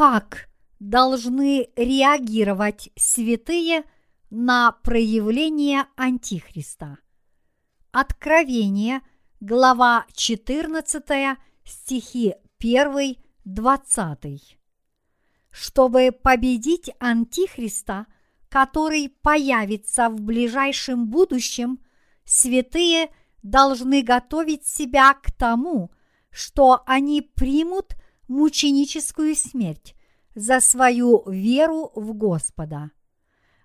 Как должны реагировать святые на проявление Антихриста? Откровение, глава 14, стихи 1, 20. Чтобы победить Антихриста, который появится в ближайшем будущем, святые должны готовить себя к тому, что они примут мученическую смерть за свою веру в Господа.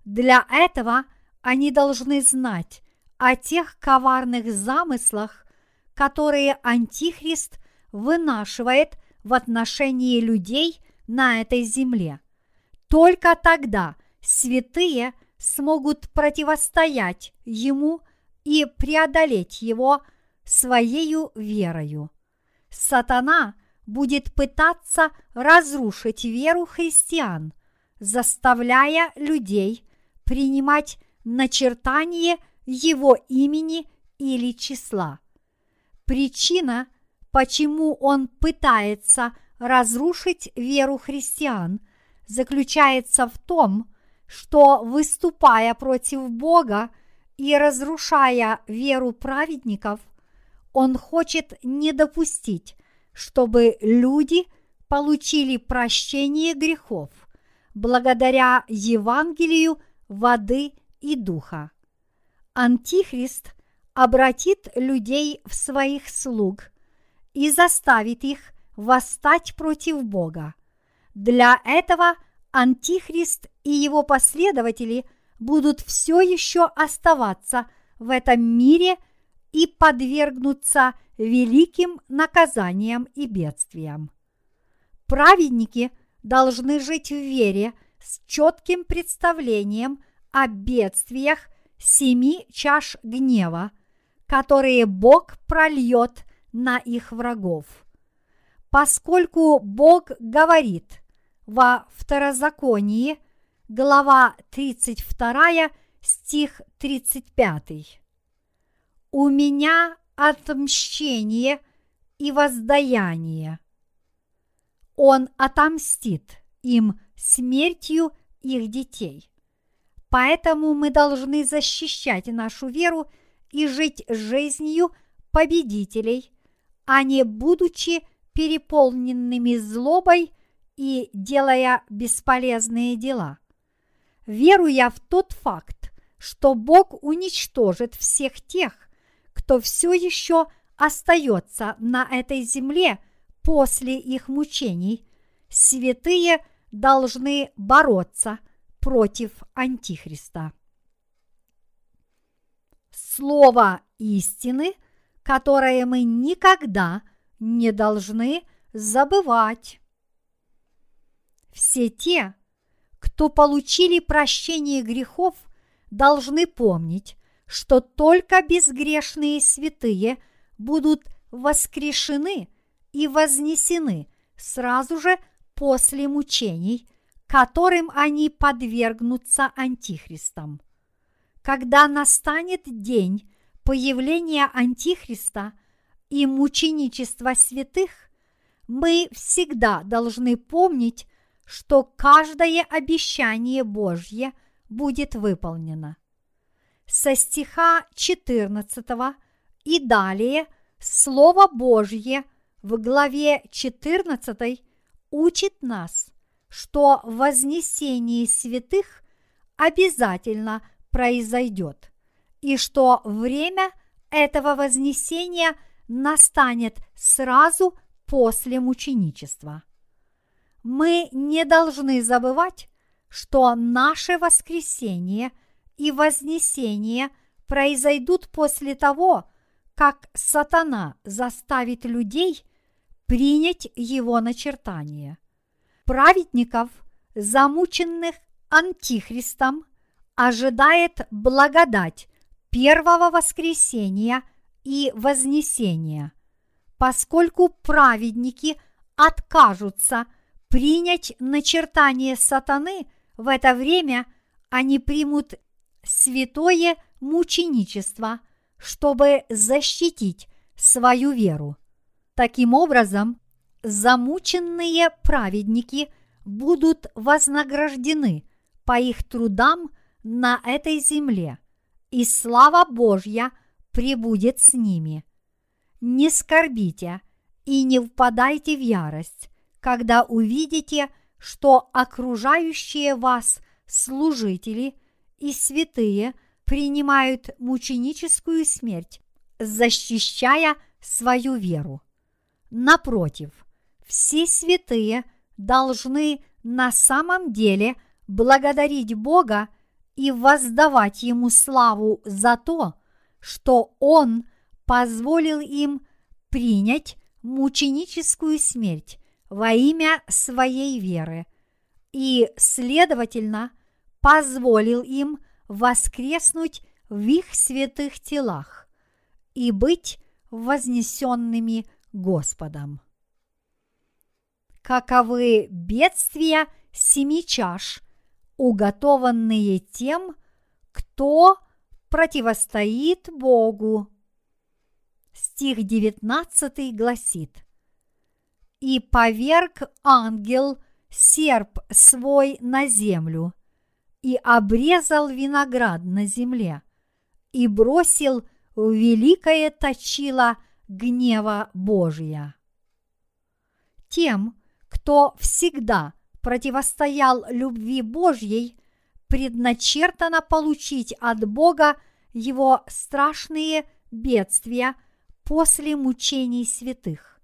Для этого они должны знать о тех коварных замыслах, которые Антихрист вынашивает в отношении людей на этой земле. Только тогда святые смогут противостоять ему и преодолеть его своею верою. Сатана будет пытаться разрушить веру христиан, заставляя людей принимать начертание его имени или числа. Причина, почему он пытается разрушить веру христиан, заключается в том, что, выступая против Бога и разрушая веру праведников, он хочет не допустить, чтобы люди получили прощение грехов благодаря Евангелию воды и духа. Антихрист обратит людей в своих слуг и заставит их восстать против Бога. Для этого Антихрист и его последователи будут все еще оставаться в этом мире и подвергнуться великим наказаниям и бедствиям. Праведники должны жить в вере с четким представлением о бедствиях семи чаш гнева, которые Бог прольет на их врагов. Поскольку Бог говорит во Второзаконии, глава 32, стих 35. «У меня отмщение и воздаяние. Он отомстит им смертью их детей. Поэтому мы должны защищать нашу веру и жить жизнью победителей, а не будучи переполненными злобой и делая бесполезные дела. Веруя в тот факт, что Бог уничтожит всех тех, кто все еще остается на этой земле после их мучений, святые должны бороться против Антихриста. Слово истины, которое мы никогда не должны забывать. Все те, кто получили прощение грехов, должны помнить, что только безгрешные святые будут воскрешены и вознесены сразу же после мучений, которым они подвергнутся антихристам. Когда настанет день появления антихриста и мученичества святых, мы всегда должны помнить, что каждое обещание Божье будет выполнено со стиха 14 и далее Слово Божье в главе 14 учит нас, что вознесение святых обязательно произойдет, и что время этого вознесения настанет сразу после мученичества. Мы не должны забывать, что наше воскресение – и вознесение произойдут после того, как сатана заставит людей принять его начертание. Праведников, замученных антихристом, ожидает благодать первого воскресения и вознесения, поскольку праведники откажутся принять начертание сатаны в это время, они примут святое мученичество, чтобы защитить свою веру. Таким образом, замученные праведники будут вознаграждены по их трудам на этой земле, и слава Божья пребудет с ними. Не скорбите и не впадайте в ярость, когда увидите, что окружающие вас служители и святые принимают мученическую смерть, защищая свою веру. Напротив, все святые должны на самом деле благодарить Бога и воздавать Ему славу за то, что Он позволил им принять мученическую смерть во имя своей веры и, следовательно, позволил им воскреснуть в их святых телах и быть вознесенными Господом. Каковы бедствия семи чаш, уготованные тем, кто противостоит Богу. Стих 19 гласит «И поверг ангел серп свой на землю, и обрезал виноград на земле, и бросил в великое точило гнева Божия. Тем, кто всегда противостоял любви Божьей, предначертано получить от Бога его страшные бедствия после мучений святых,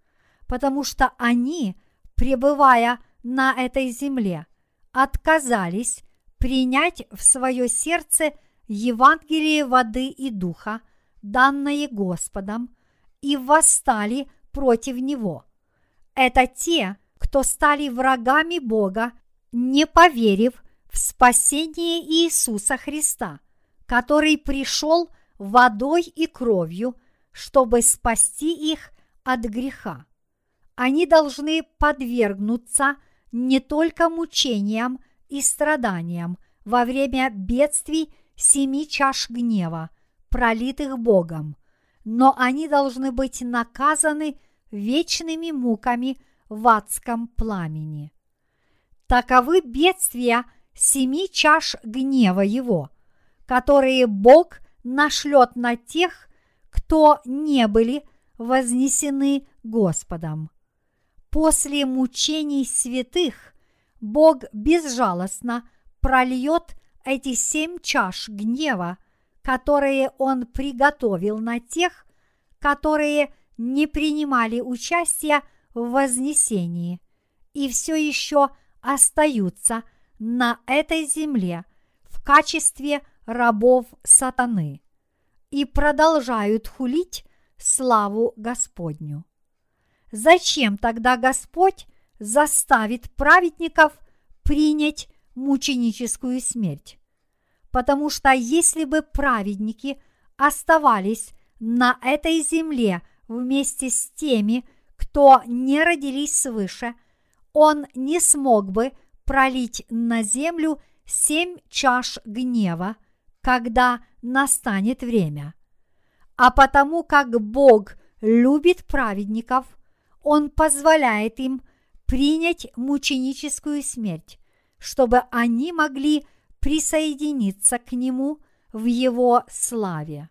потому что они, пребывая на этой земле, отказались принять в свое сердце Евангелие воды и духа, данное Господом, и восстали против Него. Это те, кто стали врагами Бога, не поверив в спасение Иисуса Христа, который пришел водой и кровью, чтобы спасти их от греха. Они должны подвергнуться не только мучениям и страданиям во время бедствий семи чаш гнева, пролитых Богом, но они должны быть наказаны вечными муками в адском пламени. Таковы бедствия семи чаш гнева Его, которые Бог нашлет на тех, кто не были вознесены Господом. После мучений святых Бог безжалостно прольет эти семь чаш гнева – которые он приготовил на тех, которые не принимали участия в вознесении и все еще остаются на этой земле в качестве рабов сатаны и продолжают хулить славу Господню. Зачем тогда Господь заставит праведников принять мученическую смерть? потому что если бы праведники оставались на этой земле вместе с теми, кто не родились свыше, он не смог бы пролить на землю семь чаш гнева, когда настанет время. А потому как Бог любит праведников, Он позволяет им принять мученическую смерть, чтобы они могли присоединиться к Нему в Его славе.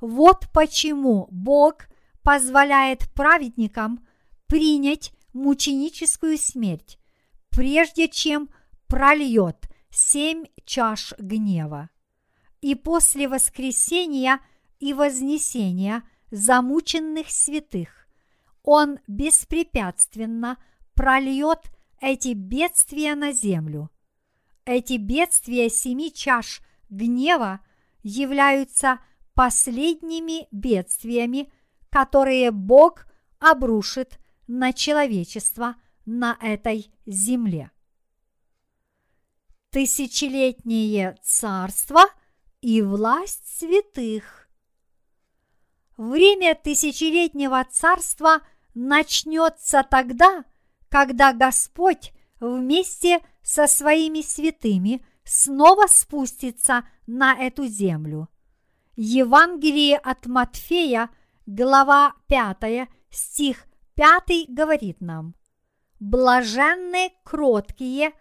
Вот почему Бог позволяет праведникам принять мученическую смерть, прежде чем прольет семь чаш гнева. И после воскресения и вознесения замученных святых Он беспрепятственно прольет эти бедствия на землю – эти бедствия семи чаш гнева являются последними бедствиями, которые Бог обрушит на человечество на этой земле. Тысячелетнее царство и власть святых. Время тысячелетнего царства начнется тогда, когда Господь вместе со своими святыми снова спустится на эту землю. Евангелие от Матфея, глава 5, стих 5 говорит нам, блаженны кроткие,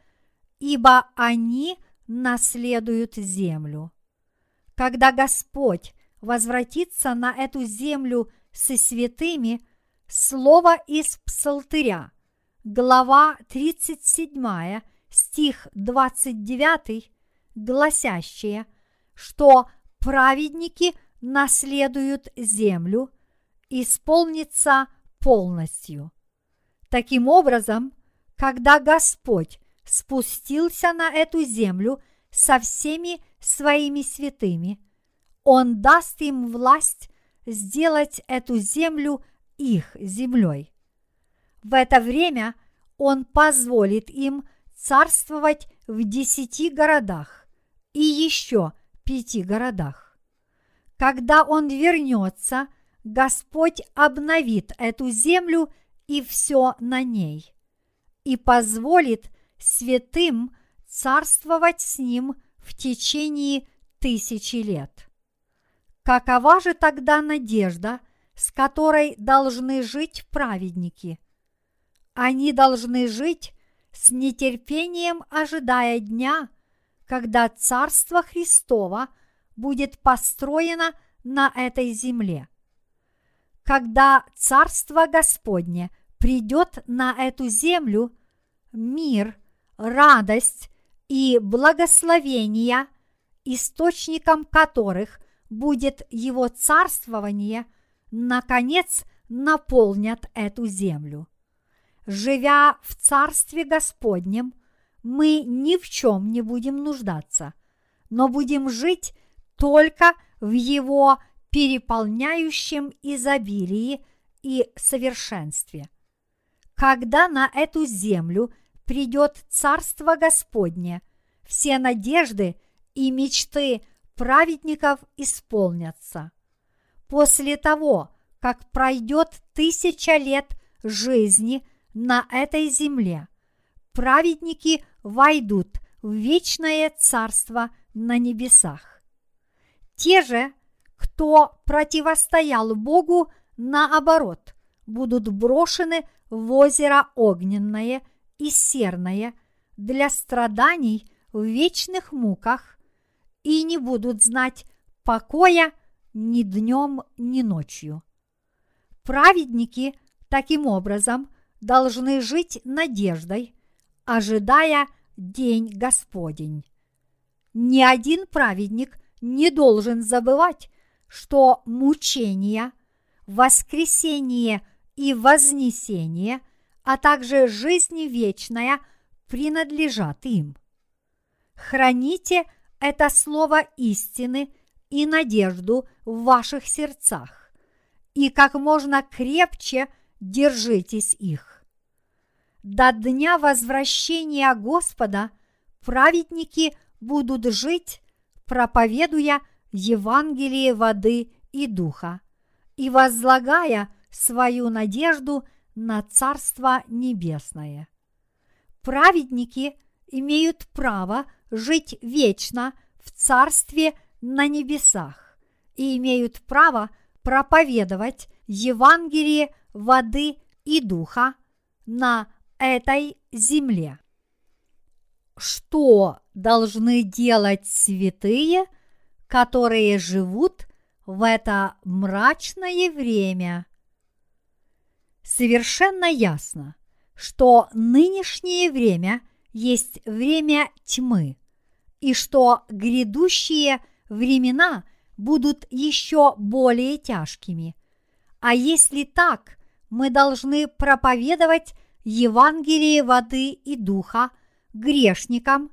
ибо они наследуют землю. Когда Господь возвратится на эту землю со святыми, слово из Псалтыря, глава 37, стих 29, гласящее, что праведники наследуют землю, исполнится полностью. Таким образом, когда Господь спустился на эту землю со всеми своими святыми, Он даст им власть сделать эту землю их землей. В это время Он позволит им царствовать в десяти городах и еще пяти городах. Когда Он вернется, Господь обновит эту землю и все на ней, и позволит святым царствовать с Ним в течение тысячи лет. Какова же тогда надежда, с которой должны жить праведники? Они должны жить с нетерпением, ожидая дня, когда Царство Христово будет построено на этой земле. Когда Царство Господне придет на эту землю, мир, радость и благословения, источником которых будет его царствование, наконец наполнят эту землю. Живя в Царстве Господнем, мы ни в чем не будем нуждаться, но будем жить только в Его переполняющем изобилии и совершенстве. Когда на эту землю придет Царство Господне, все надежды и мечты праведников исполнятся. После того, как пройдет тысяча лет жизни на этой земле, праведники войдут в вечное царство на небесах. Те же, кто противостоял Богу, наоборот, будут брошены в озеро огненное и серное для страданий в вечных муках и не будут знать покоя ни днем, ни ночью. Праведники таким образом должны жить надеждой, ожидая день Господень. Ни один праведник не должен забывать, что мучения, воскресение и вознесение, а также жизнь вечная принадлежат им. Храните это слово истины и надежду в ваших сердцах, и как можно крепче держитесь их. До дня возвращения Господа праведники будут жить, проповедуя Евангелие воды и духа и возлагая свою надежду на Царство Небесное. Праведники имеют право жить вечно в Царстве на небесах и имеют право проповедовать Евангелие воды и духа на этой земле. Что должны делать святые, которые живут в это мрачное время? Совершенно ясно, что нынешнее время есть время тьмы, и что грядущие времена будут еще более тяжкими. А если так, мы должны проповедовать Евангелие воды и духа грешникам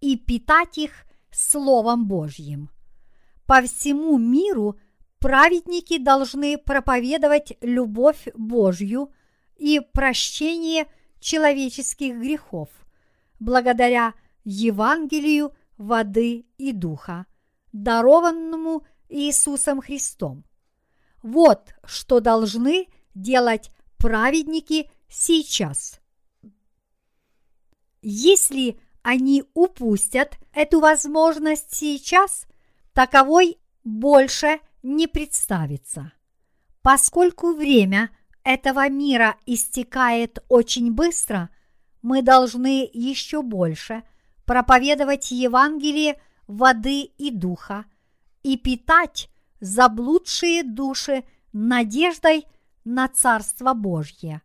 и питать их Словом Божьим. По всему миру праведники должны проповедовать любовь Божью и прощение человеческих грехов, благодаря Евангелию воды и духа, дарованному Иисусом Христом. Вот что должны делать праведники сейчас. Если они упустят эту возможность сейчас, таковой больше не представится. Поскольку время этого мира истекает очень быстро, мы должны еще больше проповедовать Евангелие воды и духа и питать заблудшие души надеждой на Царство Божье.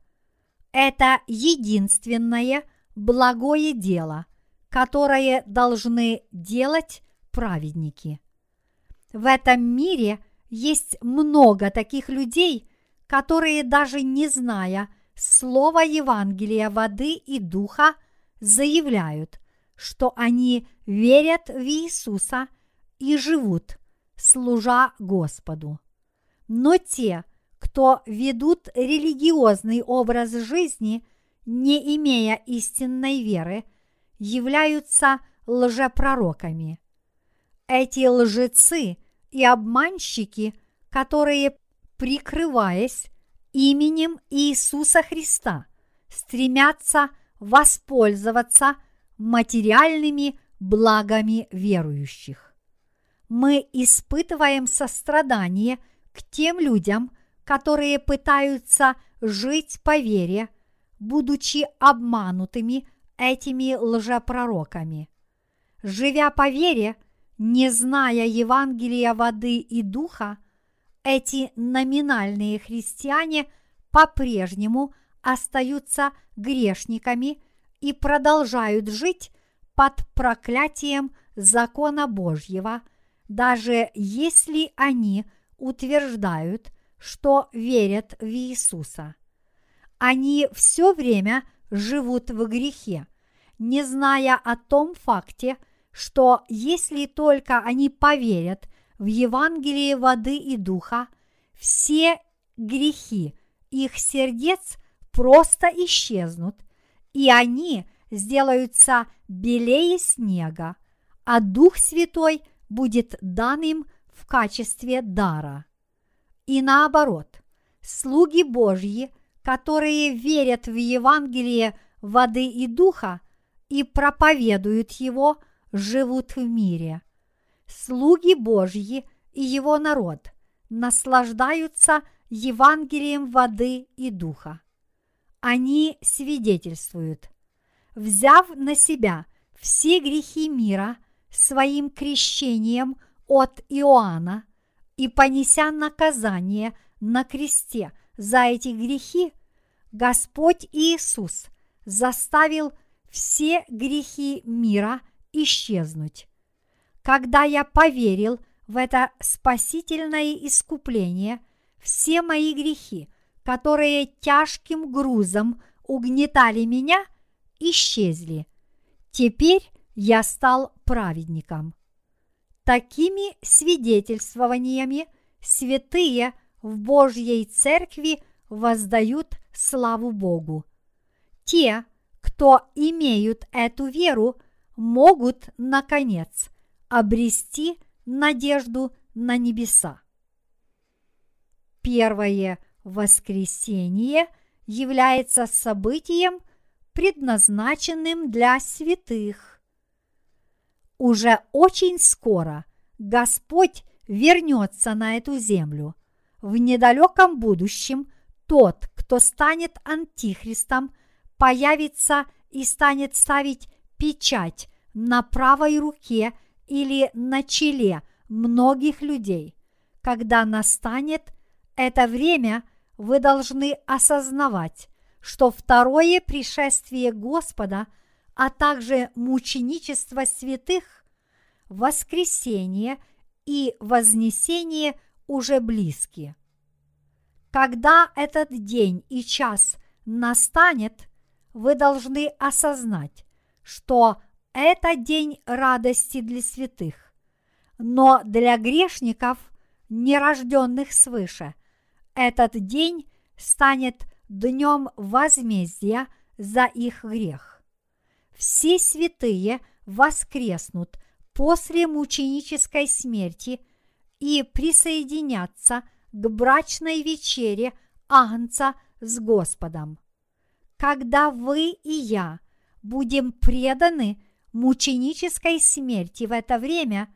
Это единственное благое дело, которое должны делать праведники. В этом мире есть много таких людей, которые даже не зная слова Евангелия воды и духа, заявляют, что они верят в Иисуса и живут, служа Господу. Но те, кто ведут религиозный образ жизни, не имея истинной веры, являются лжепророками. Эти лжецы и обманщики, которые, прикрываясь именем Иисуса Христа, стремятся воспользоваться материальными благами верующих. Мы испытываем сострадание к тем людям, которые пытаются жить по вере, будучи обманутыми этими лжепророками. Живя по вере, не зная Евангелия воды и духа, эти номинальные христиане по-прежнему остаются грешниками и продолжают жить под проклятием закона Божьего, даже если они утверждают, что верят в Иисуса. Они все время живут в грехе, не зная о том факте, что если только они поверят в Евангелие воды и духа, все грехи их сердец просто исчезнут, и они сделаются белее снега, а Дух Святой будет дан им в качестве дара. И наоборот, слуги Божьи, которые верят в Евангелие воды и духа и проповедуют его, живут в мире. Слуги Божьи и его народ наслаждаются Евангелием воды и духа. Они свидетельствуют, взяв на себя все грехи мира своим крещением от Иоанна и понеся наказание на кресте за эти грехи, Господь Иисус заставил все грехи мира исчезнуть. Когда я поверил в это спасительное искупление, все мои грехи, которые тяжким грузом угнетали меня, исчезли. Теперь я стал праведником. Такими свидетельствованиями святые в Божьей Церкви воздают славу Богу. Те, кто имеют эту веру, могут, наконец, обрести надежду на небеса. Первое воскресение является событием, предназначенным для святых. Уже очень скоро Господь вернется на эту землю. В недалеком будущем тот, кто станет антихристом, появится и станет ставить печать на правой руке или на челе многих людей. Когда настанет это время, вы должны осознавать, что второе пришествие Господа, а также мученичество святых, воскресение и вознесение уже близки. Когда этот день и час настанет, вы должны осознать, что это день радости для святых, но для грешников, нерожденных свыше, этот день станет днем возмездия за их грех. Все святые воскреснут после мученической смерти и присоединятся к брачной вечере Агнца с Господом. Когда вы и я будем преданы мученической смерти в это время,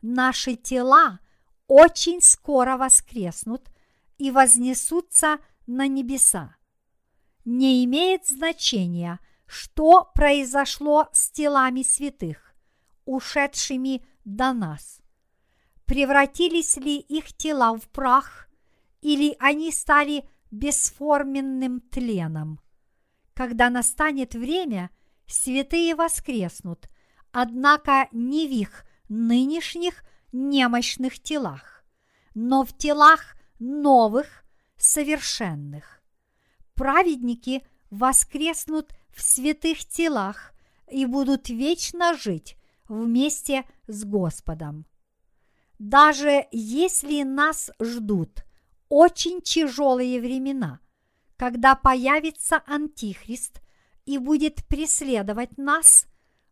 наши тела очень скоро воскреснут и вознесутся на небеса. Не имеет значения, что произошло с телами святых, ушедшими до нас. Превратились ли их тела в прах, или они стали бесформенным тленом. Когда настанет время, святые воскреснут, однако не в их нынешних немощных телах, но в телах новых, совершенных. Праведники воскреснут в святых телах и будут вечно жить вместе с Господом. Даже если нас ждут очень тяжелые времена, когда появится Антихрист и будет преследовать нас,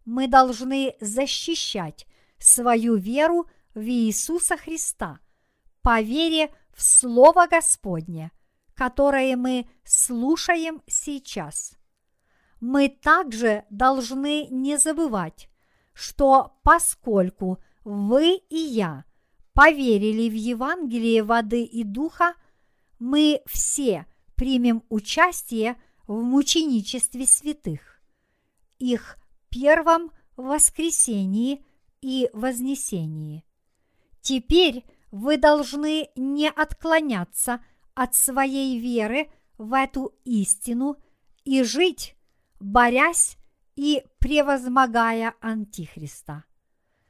мы должны защищать свою веру в Иисуса Христа по вере в Слово Господне, которое мы слушаем сейчас. Мы также должны не забывать, что поскольку вы и я поверили в Евангелие воды и духа, мы все примем участие в мученичестве святых, их первом воскресении и вознесении. Теперь вы должны не отклоняться от своей веры в эту истину и жить, борясь и превозмогая Антихриста.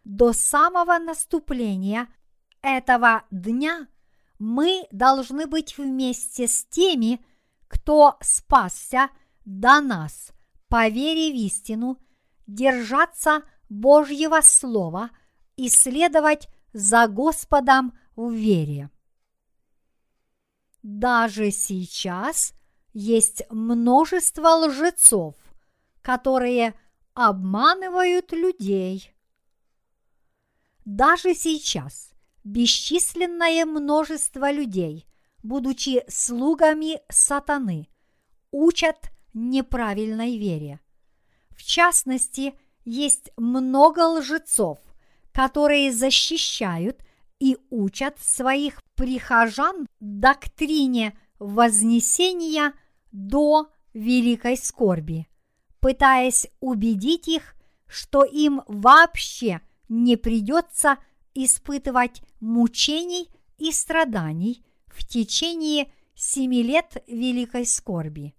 До самого наступления этого дня мы должны быть вместе с теми, кто спасся до нас по вере в истину, держаться Божьего Слова и следовать за Господом в вере. Даже сейчас есть множество лжецов, которые обманывают людей. Даже сейчас бесчисленное множество людей, будучи слугами сатаны, учат неправильной вере. В частности, есть много лжецов, которые защищают и учат своих прихожан доктрине вознесения до великой скорби, пытаясь убедить их, что им вообще не придется испытывать мучений и страданий в течение семи лет великой скорби.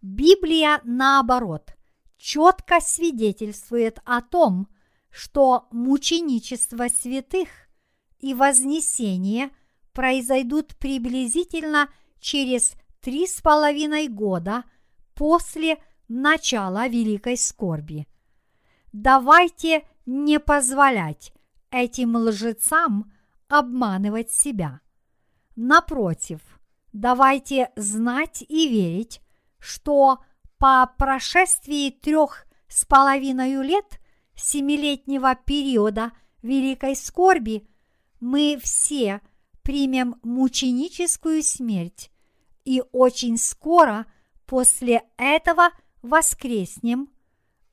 Библия, наоборот, четко свидетельствует о том, что мученичество святых и вознесение произойдут приблизительно через три с половиной года после начала великой скорби. Давайте не позволять этим лжецам обманывать себя. Напротив, давайте знать и верить, что по прошествии трех с половиной лет семилетнего периода великой скорби мы все примем мученическую смерть и очень скоро после этого воскреснем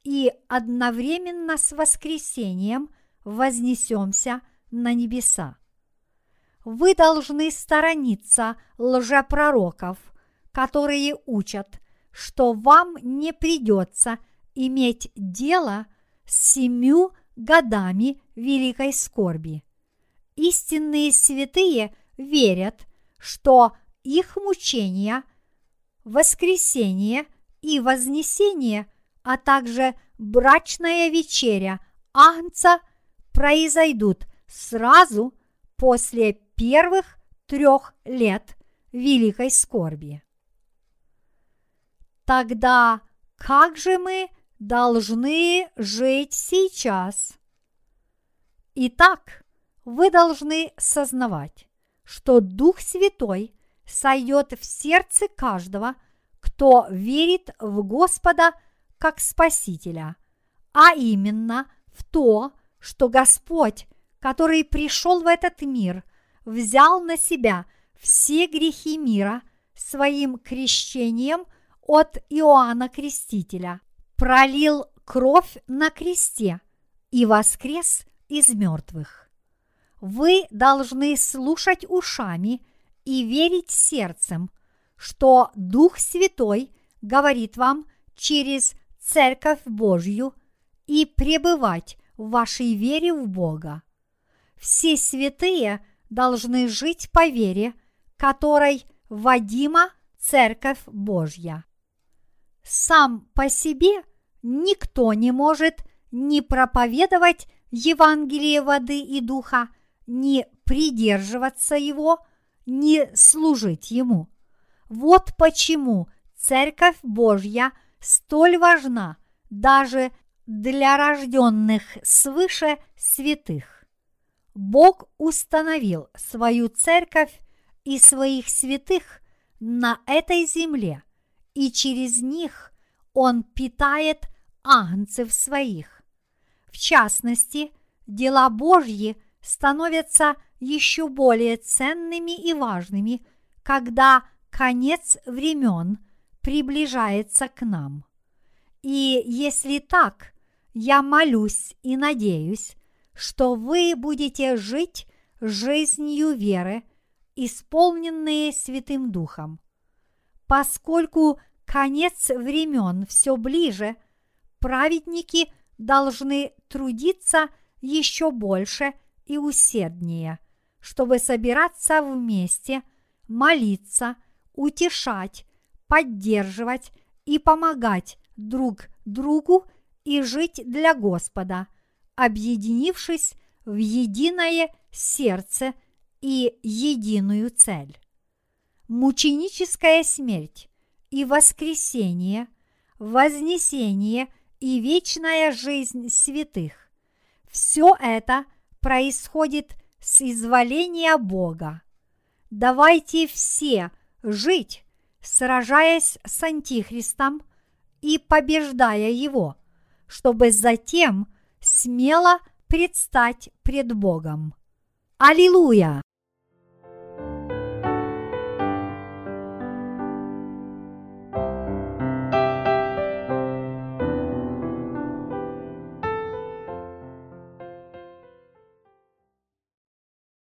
и одновременно с воскресением вознесемся на небеса. Вы должны сторониться лжепророков, которые учат, что вам не придется иметь дело с семью годами великой скорби. Истинные святые верят, что их мучения, воскресение и вознесение, а также брачная вечеря Агнца произойдут сразу после первых трех лет великой скорби. Тогда как же мы должны жить сейчас? Итак, вы должны сознавать, что Дух Святой сойдет в сердце каждого, кто верит в Господа как Спасителя, а именно в то, что Господь, который пришел в этот мир, взял на себя все грехи мира своим крещением от Иоанна Крестителя, пролил кровь на кресте и воскрес из мертвых. Вы должны слушать ушами и верить сердцем, что Дух Святой говорит вам через Церковь Божью и пребывать в вашей вере в Бога. Все святые должны жить по вере, которой Вадима Церковь Божья. Сам по себе никто не может ни проповедовать Евангелие воды и духа, ни придерживаться его, ни служить ему. Вот почему Церковь Божья столь важна даже для рожденных свыше святых. Бог установил свою церковь и своих святых на этой земле, и через них Он питает агнцев своих. В частности, дела Божьи становятся еще более ценными и важными, когда конец времен приближается к нам. И если так, я молюсь и надеюсь, что вы будете жить жизнью веры, исполненные Святым Духом. Поскольку конец времен все ближе, праведники должны трудиться еще больше и усерднее, чтобы собираться вместе, молиться, утешать, поддерживать и помогать друг другу и жить для Господа, объединившись в единое сердце и единую цель. Мученическая смерть и воскресение, вознесение и вечная жизнь святых – все это происходит с изволения Бога. Давайте все жить, сражаясь с Антихристом и побеждая его, чтобы затем смело предстать пред Богом. Аллилуйя!